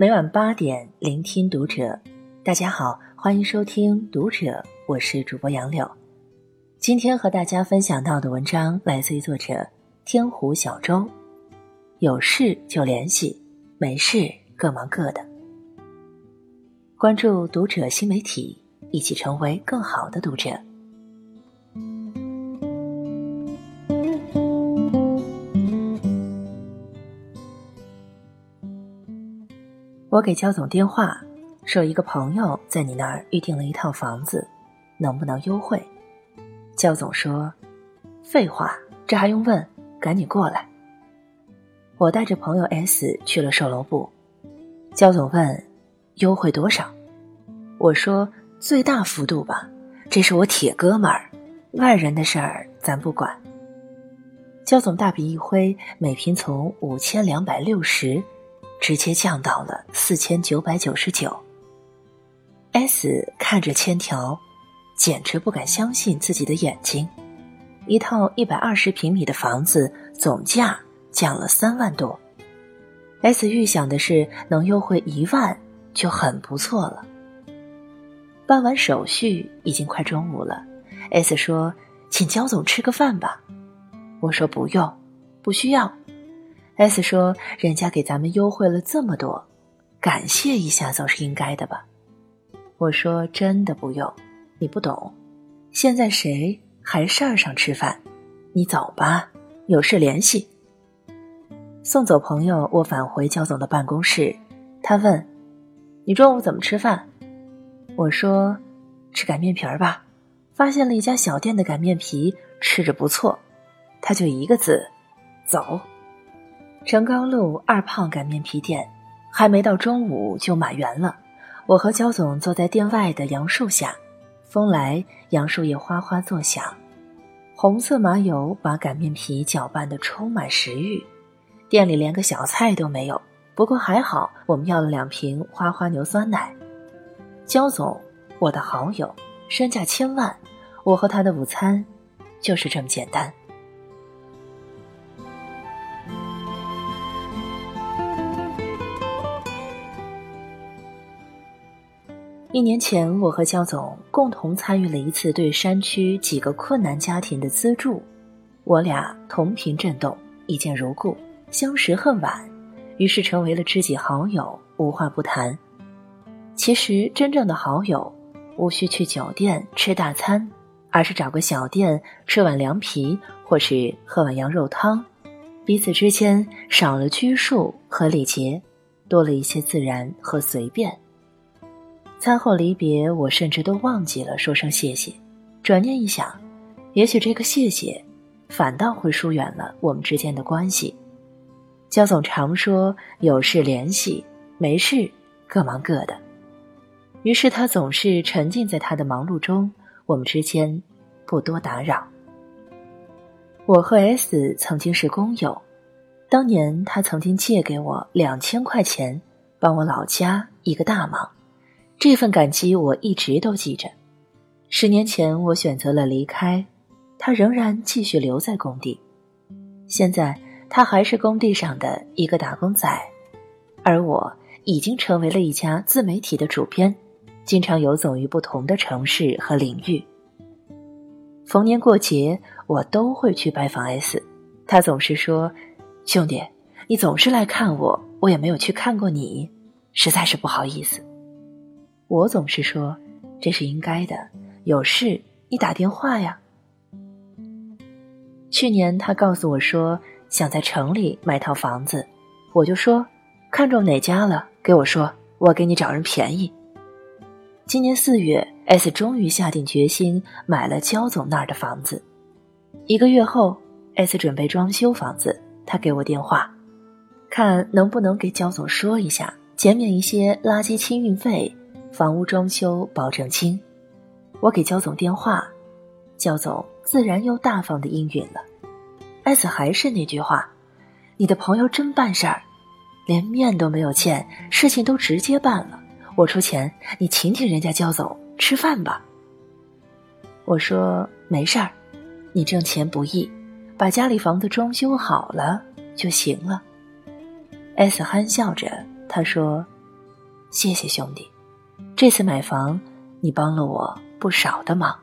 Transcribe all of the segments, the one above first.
每晚八点，聆听读者。大家好，欢迎收听读者，我是主播杨柳。今天和大家分享到的文章来自于作者天湖小舟。有事就联系，没事各忙各的。关注读者新媒体，一起成为更好的读者。我给焦总电话，说一个朋友在你那儿预定了一套房子，能不能优惠？焦总说：“废话，这还用问？赶紧过来。”我带着朋友 S 去了售楼部，焦总问：“优惠多少？”我说：“最大幅度吧，这是我铁哥们儿，外人的事儿咱不管。”焦总大笔一挥，每平从五千两百六十。直接降到了四千九百九十九。S 看着签条，简直不敢相信自己的眼睛。一套一百二十平米的房子，总价降了三万多。S 预想的是能优惠一万就很不错了。办完手续，已经快中午了。S 说：“请焦总吃个饭吧。”我说：“不用，不需要。” S 说：“人家给咱们优惠了这么多，感谢一下总是应该的吧？”我说：“真的不用，你不懂。现在谁还事儿上吃饭？你走吧，有事联系。”送走朋友，我返回焦总的办公室。他问：“你中午怎么吃饭？”我说：“吃擀面皮儿吧，发现了一家小店的擀面皮，吃着不错。”他就一个字：“走。”成高路二胖擀面皮店，还没到中午就满员了。我和焦总坐在店外的杨树下，风来，杨树叶哗哗作响，红色麻油把擀面皮搅拌得充满食欲。店里连个小菜都没有，不过还好，我们要了两瓶花花牛酸奶。焦总，我的好友，身价千万，我和他的午餐，就是这么简单。一年前，我和焦总共同参与了一次对山区几个困难家庭的资助，我俩同频震动，一见如故，相识恨晚，于是成为了知己好友，无话不谈。其实，真正的好友无需去酒店吃大餐，而是找个小店吃碗凉皮，或是喝碗羊肉汤，彼此之间少了拘束和礼节，多了一些自然和随便。餐后离别，我甚至都忘记了说声谢谢。转念一想，也许这个谢谢，反倒会疏远了我们之间的关系。焦总常说有事联系，没事各忙各的。于是他总是沉浸在他的忙碌中，我们之间不多打扰。我和 S 曾经是工友，当年他曾经借给我两千块钱，帮我老家一个大忙。这份感激我一直都记着。十年前我选择了离开，他仍然继续留在工地。现在他还是工地上的一个打工仔，而我已经成为了一家自媒体的主编，经常游走于不同的城市和领域。逢年过节我都会去拜访 S，他总是说：“兄弟，你总是来看我，我也没有去看过你，实在是不好意思。”我总是说，这是应该的。有事你打电话呀。去年他告诉我说想在城里买套房子，我就说看中哪家了，给我说，我给你找人便宜。今年四月，S 终于下定决心买了焦总那儿的房子。一个月后，S 准备装修房子，他给我电话，看能不能给焦总说一下，减免一些垃圾清运费。房屋装修保证金，我给焦总电话，焦总自然又大方的应允了。S 还是那句话，你的朋友真办事儿，连面都没有见，事情都直接办了。我出钱，你请请人家焦总吃饭吧。我说没事儿，你挣钱不易，把家里房子装修好了就行了。S 憨笑着，他说谢谢兄弟，这次买房你帮了我不少的忙。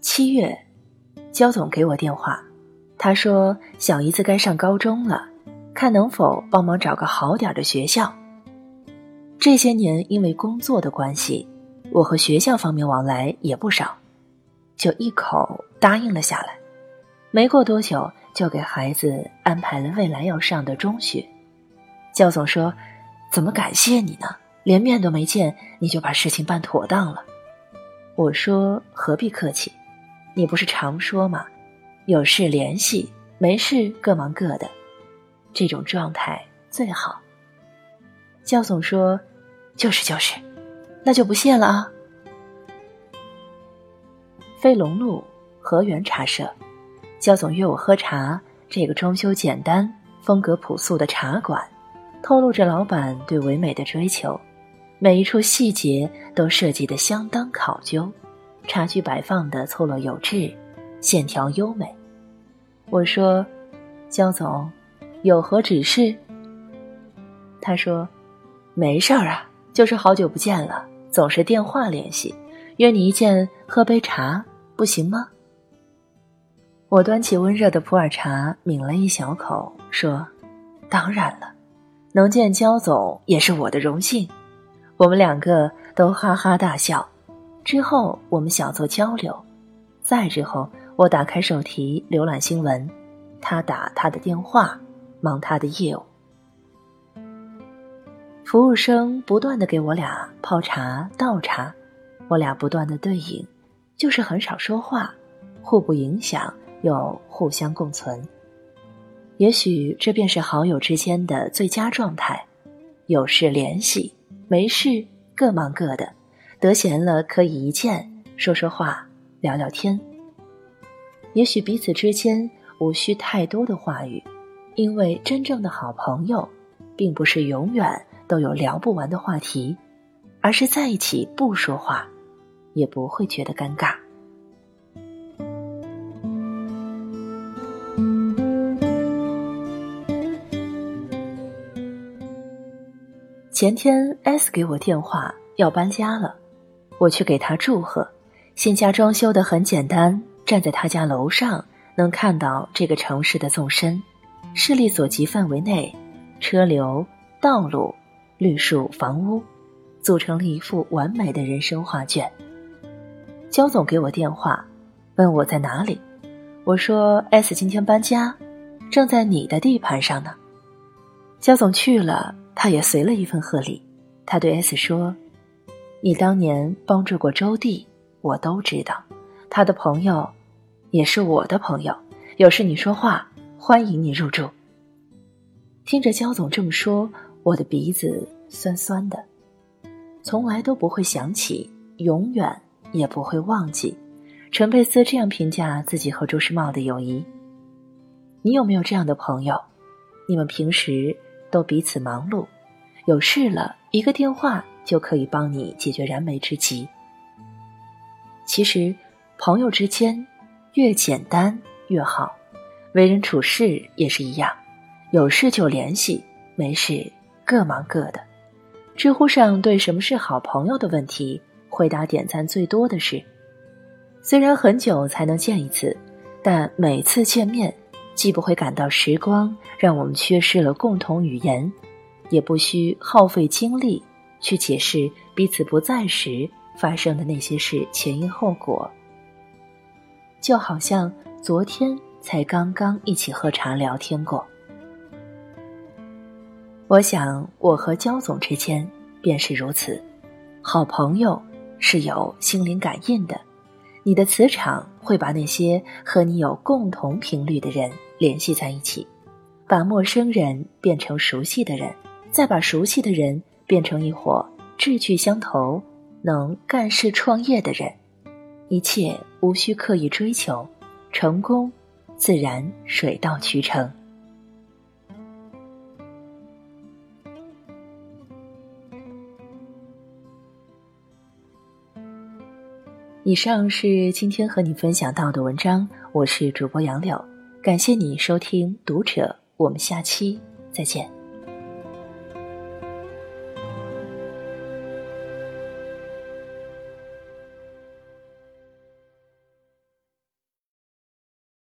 七月，焦总给我电话，他说小姨子该上高中了，看能否帮忙找个好点的学校。这些年因为工作的关系，我和学校方面往来也不少，就一口答应了下来。没过多久，就给孩子安排了未来要上的中学。教总说：“怎么感谢你呢？连面都没见，你就把事情办妥当了。”我说：“何必客气？你不是常说吗？有事联系，没事各忙各的，这种状态最好。”教总说：“就是就是，那就不谢了啊。”飞龙路河源茶社，焦总约我喝茶。这个装修简单、风格朴素的茶馆，透露着老板对唯美的追求，每一处细节都设计得相当考究，茶具摆放的错落有致，线条优美。我说：“焦总，有何指示？”他说。没事儿啊，就是好久不见了，总是电话联系，约你一见喝杯茶，不行吗？我端起温热的普洱茶，抿了一小口，说：“当然了，能见焦总也是我的荣幸。”我们两个都哈哈大笑。之后我们小做交流，再之后我打开手提浏览新闻，他打他的电话，忙他的业务。服务生不断的给我俩泡茶倒茶，我俩不断的对饮，就是很少说话，互不影响又互相共存。也许这便是好友之间的最佳状态，有事联系，没事各忙各的，得闲了可以一见说说话，聊聊天。也许彼此之间无需太多的话语，因为真正的好朋友，并不是永远。都有聊不完的话题，而是在一起不说话，也不会觉得尴尬。前天 S 给我电话要搬家了，我去给他祝贺。新家装修的很简单，站在他家楼上能看到这个城市的纵深，视力所及范围内，车流、道路。绿树房屋，组成了一幅完美的人生画卷。焦总给我电话，问我在哪里。我说：“S 今天搬家，正在你的地盘上呢。”焦总去了，他也随了一份贺礼。他对 S 说：“你当年帮助过周弟，我都知道。他的朋友，也是我的朋友。有事你说话，欢迎你入住。”听着焦总这么说。我的鼻子酸酸的，从来都不会想起，永远也不会忘记。陈佩斯这样评价自己和朱时茂的友谊。你有没有这样的朋友？你们平时都彼此忙碌，有事了一个电话就可以帮你解决燃眉之急。其实，朋友之间越简单越好，为人处事也是一样，有事就联系，没事。各忙各的。知乎上对什么是好朋友的问题，回答点赞最多的是：虽然很久才能见一次，但每次见面，既不会感到时光让我们缺失了共同语言，也不需耗费精力去解释彼此不在时发生的那些事前因后果。就好像昨天才刚刚一起喝茶聊天过。我想，我和焦总之间便是如此。好朋友是有心灵感应的，你的磁场会把那些和你有共同频率的人联系在一起，把陌生人变成熟悉的人，再把熟悉的人变成一伙志趣相投、能干事创业的人。一切无需刻意追求，成功自然水到渠成。以上是今天和你分享到的文章。我是主播杨柳，感谢你收听《读者》，我们下期再见。